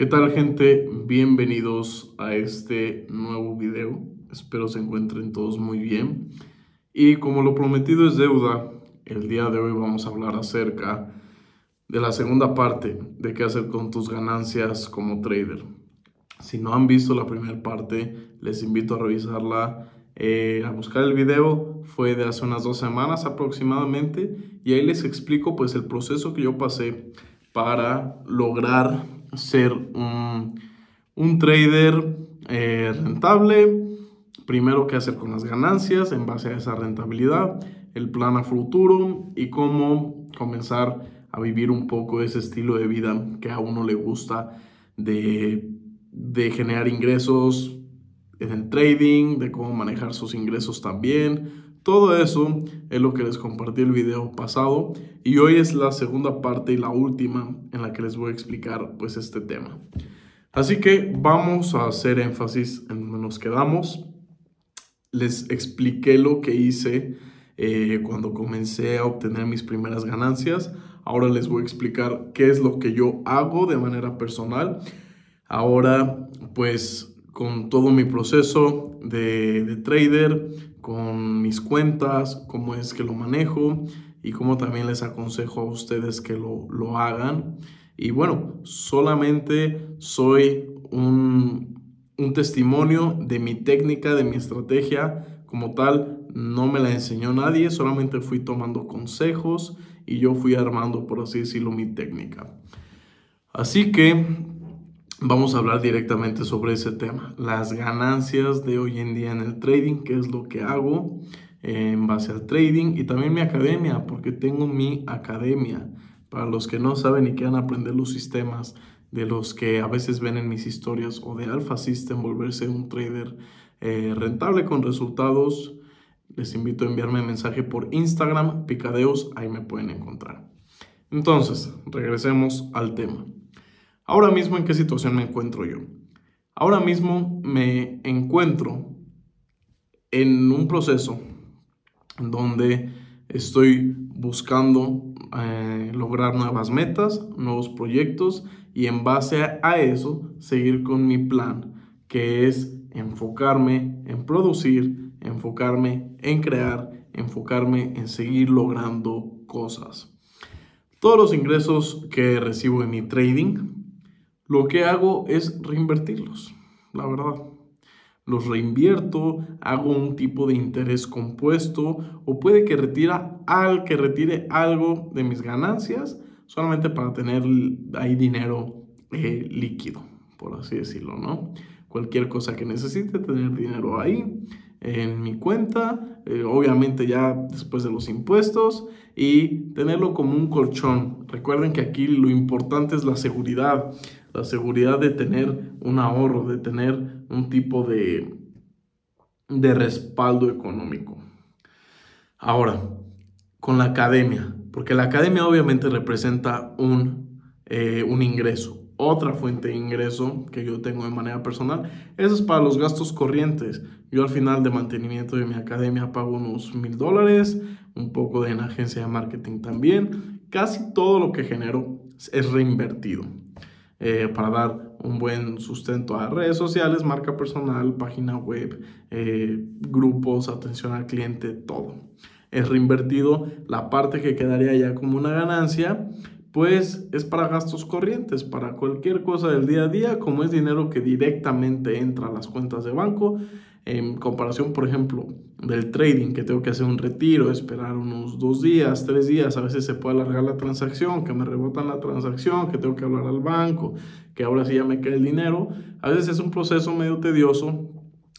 ¿Qué tal gente? Bienvenidos a este nuevo video. Espero se encuentren todos muy bien. Y como lo prometido es deuda, el día de hoy vamos a hablar acerca de la segunda parte de qué hacer con tus ganancias como trader. Si no han visto la primera parte, les invito a revisarla, eh, a buscar el video. Fue de hace unas dos semanas aproximadamente y ahí les explico pues el proceso que yo pasé para lograr ser un, trader eh, rentable, primero qué hacer con las ganancias en base a esa rentabilidad, el plan a futuro y cómo comenzar a vivir un poco ese estilo de vida que a uno le gusta de, de generar ingresos en el trading, de cómo manejar sus ingresos también, todo eso es lo que les compartí el video pasado y hoy es la segunda parte y la última en la que les voy a explicar pues este tema. Así que vamos a hacer énfasis en donde nos quedamos. Les expliqué lo que hice eh, cuando comencé a obtener mis primeras ganancias. Ahora les voy a explicar qué es lo que yo hago de manera personal. Ahora pues con todo mi proceso de, de trader, con mis cuentas, cómo es que lo manejo y cómo también les aconsejo a ustedes que lo, lo hagan. Y bueno, solamente soy un, un testimonio de mi técnica, de mi estrategia. Como tal, no me la enseñó nadie, solamente fui tomando consejos y yo fui armando, por así decirlo, mi técnica. Así que vamos a hablar directamente sobre ese tema. Las ganancias de hoy en día en el trading, qué es lo que hago en base al trading y también mi academia, porque tengo mi academia. Para los que no saben y quieran aprender los sistemas de los que a veces ven en mis historias o de Alpha System volverse un trader eh, rentable con resultados, les invito a enviarme mensaje por Instagram, Picadeos, ahí me pueden encontrar. Entonces, regresemos al tema. Ahora mismo, ¿en qué situación me encuentro yo? Ahora mismo me encuentro en un proceso donde estoy buscando eh, lograr nuevas metas, nuevos proyectos y en base a eso seguir con mi plan, que es enfocarme en producir, enfocarme en crear, enfocarme en seguir logrando cosas. Todos los ingresos que recibo en mi trading lo que hago es reinvertirlos, la verdad. Los reinvierto, hago un tipo de interés compuesto o puede que retira al que retire algo de mis ganancias solamente para tener ahí dinero eh, líquido, por así decirlo, ¿no? Cualquier cosa que necesite, tener dinero ahí en mi cuenta, eh, obviamente ya después de los impuestos y tenerlo como un colchón. Recuerden que aquí lo importante es la seguridad la seguridad de tener un ahorro, de tener un tipo de, de respaldo económico. Ahora, con la academia, porque la academia obviamente representa un, eh, un ingreso, otra fuente de ingreso que yo tengo de manera personal. Eso es para los gastos corrientes. Yo al final de mantenimiento de mi academia pago unos mil dólares, un poco de en agencia de marketing también. Casi todo lo que genero es reinvertido. Eh, para dar un buen sustento a redes sociales, marca personal, página web, eh, grupos, atención al cliente, todo. Es reinvertido la parte que quedaría ya como una ganancia, pues es para gastos corrientes, para cualquier cosa del día a día, como es dinero que directamente entra a las cuentas de banco, en comparación, por ejemplo, del trading, que tengo que hacer un retiro, esperar unos dos días, tres días, a veces se puede alargar la transacción, que me rebotan la transacción, que tengo que hablar al banco, que ahora sí ya me cae el dinero. A veces es un proceso medio tedioso,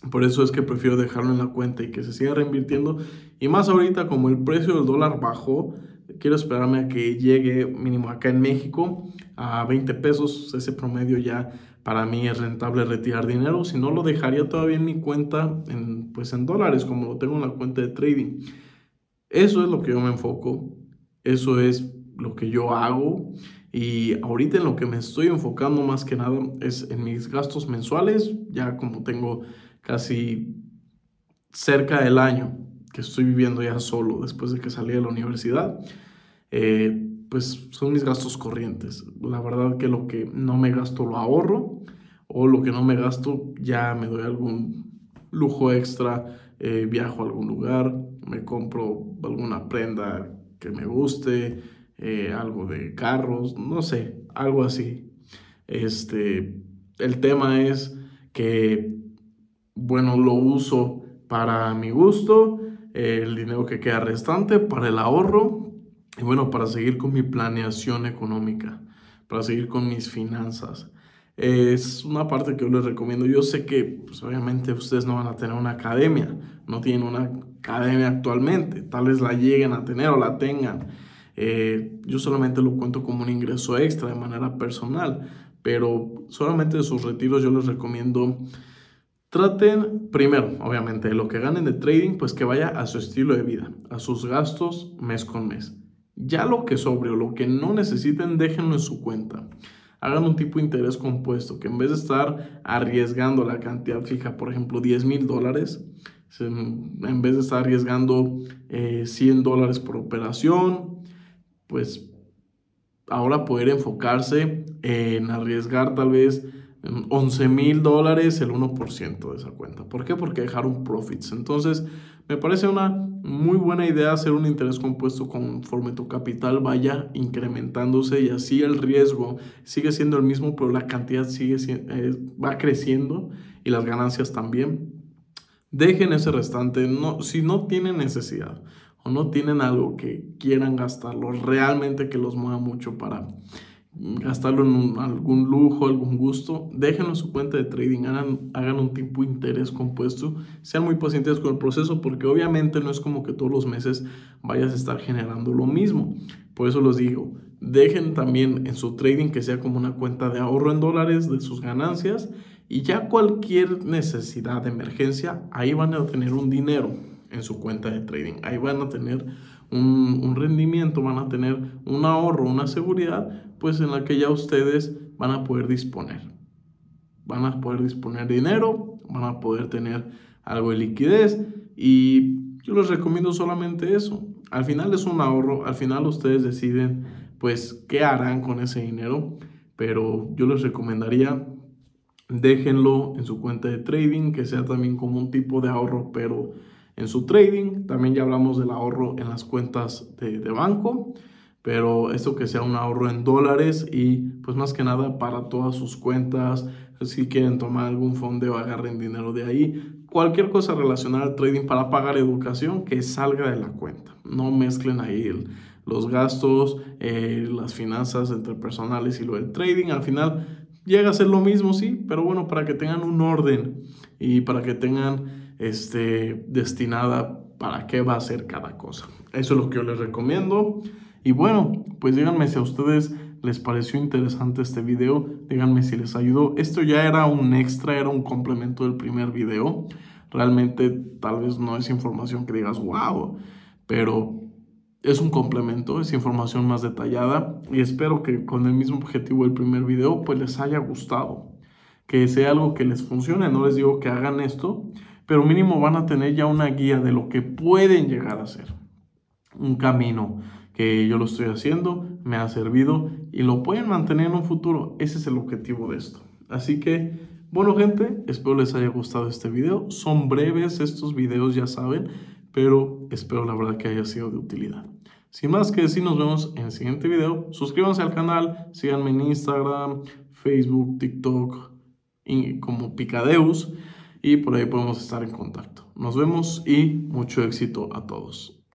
por eso es que prefiero dejarlo en la cuenta y que se siga reinvirtiendo. Y más ahorita, como el precio del dólar bajó, quiero esperarme a que llegue mínimo acá en México a 20 pesos, ese promedio ya para mí es rentable retirar dinero, si no lo dejaría todavía en mi cuenta en, pues en dólares, como lo tengo en la cuenta de trading. Eso es lo que yo me enfoco, eso es lo que yo hago y ahorita en lo que me estoy enfocando más que nada es en mis gastos mensuales, ya como tengo casi cerca del año que estoy viviendo ya solo después de que salí de la universidad. Eh, pues son mis gastos corrientes. La verdad que lo que no me gasto lo ahorro o lo que no me gasto ya me doy algún lujo extra, eh, viajo a algún lugar, me compro alguna prenda que me guste, eh, algo de carros, no sé, algo así. Este, el tema es que, bueno, lo uso para mi gusto, el dinero que queda restante para el ahorro y bueno, para seguir con mi planeación económica, para seguir con mis finanzas. Es una parte que yo les recomiendo. Yo sé que pues, obviamente ustedes no van a tener una academia, no tienen una academia actualmente, tal vez la lleguen a tener o la tengan. Eh, yo solamente lo cuento como un ingreso extra de manera personal, pero solamente de sus retiros yo les recomiendo Traten primero, obviamente, lo que ganen de trading, pues que vaya a su estilo de vida, a sus gastos mes con mes. Ya lo que sobre o lo que no necesiten, déjenlo en su cuenta. Hagan un tipo de interés compuesto, que en vez de estar arriesgando la cantidad fija, por ejemplo, 10 mil dólares, en vez de estar arriesgando 100 eh, dólares por operación, pues ahora poder enfocarse en arriesgar tal vez 11 mil dólares el 1% de esa cuenta. ¿Por qué? Porque dejaron profits. Entonces, me parece una muy buena idea hacer un interés compuesto conforme tu capital vaya incrementándose y así el riesgo sigue siendo el mismo, pero la cantidad sigue, eh, va creciendo y las ganancias también. Dejen ese restante, no, si no tienen necesidad o no tienen algo que quieran gastarlo, realmente que los mueva mucho para gastarlo en algún lujo, algún gusto, déjenlo en su cuenta de trading, hagan, hagan un tipo de interés compuesto, sean muy pacientes con el proceso porque obviamente no es como que todos los meses vayas a estar generando lo mismo. Por eso los digo, dejen también en su trading que sea como una cuenta de ahorro en dólares de sus ganancias y ya cualquier necesidad de emergencia, ahí van a tener un dinero en su cuenta de trading, ahí van a tener un, rendimiento, van a tener un ahorro, una seguridad, pues en la que ya ustedes van a poder disponer. Van a poder disponer dinero, van a poder tener algo de liquidez y yo les recomiendo solamente eso. Al final es un ahorro, al final ustedes deciden pues qué harán con ese dinero, pero yo les recomendaría déjenlo en su cuenta de trading, que sea también como un tipo de ahorro, pero en su trading. También ya hablamos del ahorro en las cuentas de, banco, pero esto que sea un ahorro en dólares y pues más que nada para todas sus cuentas, si quieren tomar algún fondo agarren dinero de ahí. Cualquier cosa relacionada al trading para pagar educación que salga de la cuenta. No mezclen ahí los gastos, eh, las finanzas entre personales y lo del trading. Al final llega a ser lo mismo, sí, pero bueno, para que tengan un orden y para que tengan este, destinada para qué va a ser cada cosa. Eso es lo que yo les recomiendo. Y bueno, pues díganme si a ustedes les pareció interesante este video, díganme si les ayudó. Esto ya era un extra, era un complemento del primer video. Realmente tal vez no es información que digas, wow, pero es un complemento, es información más detallada y espero que con el mismo objetivo del primer video pues les haya gustado, que sea algo que les funcione, no les digo que hagan esto, pero mínimo van a tener ya una guía de lo que pueden llegar a ser. Un camino que yo lo estoy haciendo, me ha servido y lo pueden mantener en un futuro. Ese es el objetivo de esto. Así que, bueno gente, espero les haya gustado este video. Son breves estos videos, ya saben, pero espero la verdad que haya sido de utilidad. Sin más que decir, nos vemos en el siguiente video. Suscríbanse al canal, síganme en Instagram, Facebook, TikTok, y como Picadeus y por ahí podemos estar en contacto. Nos vemos y mucho éxito a todos.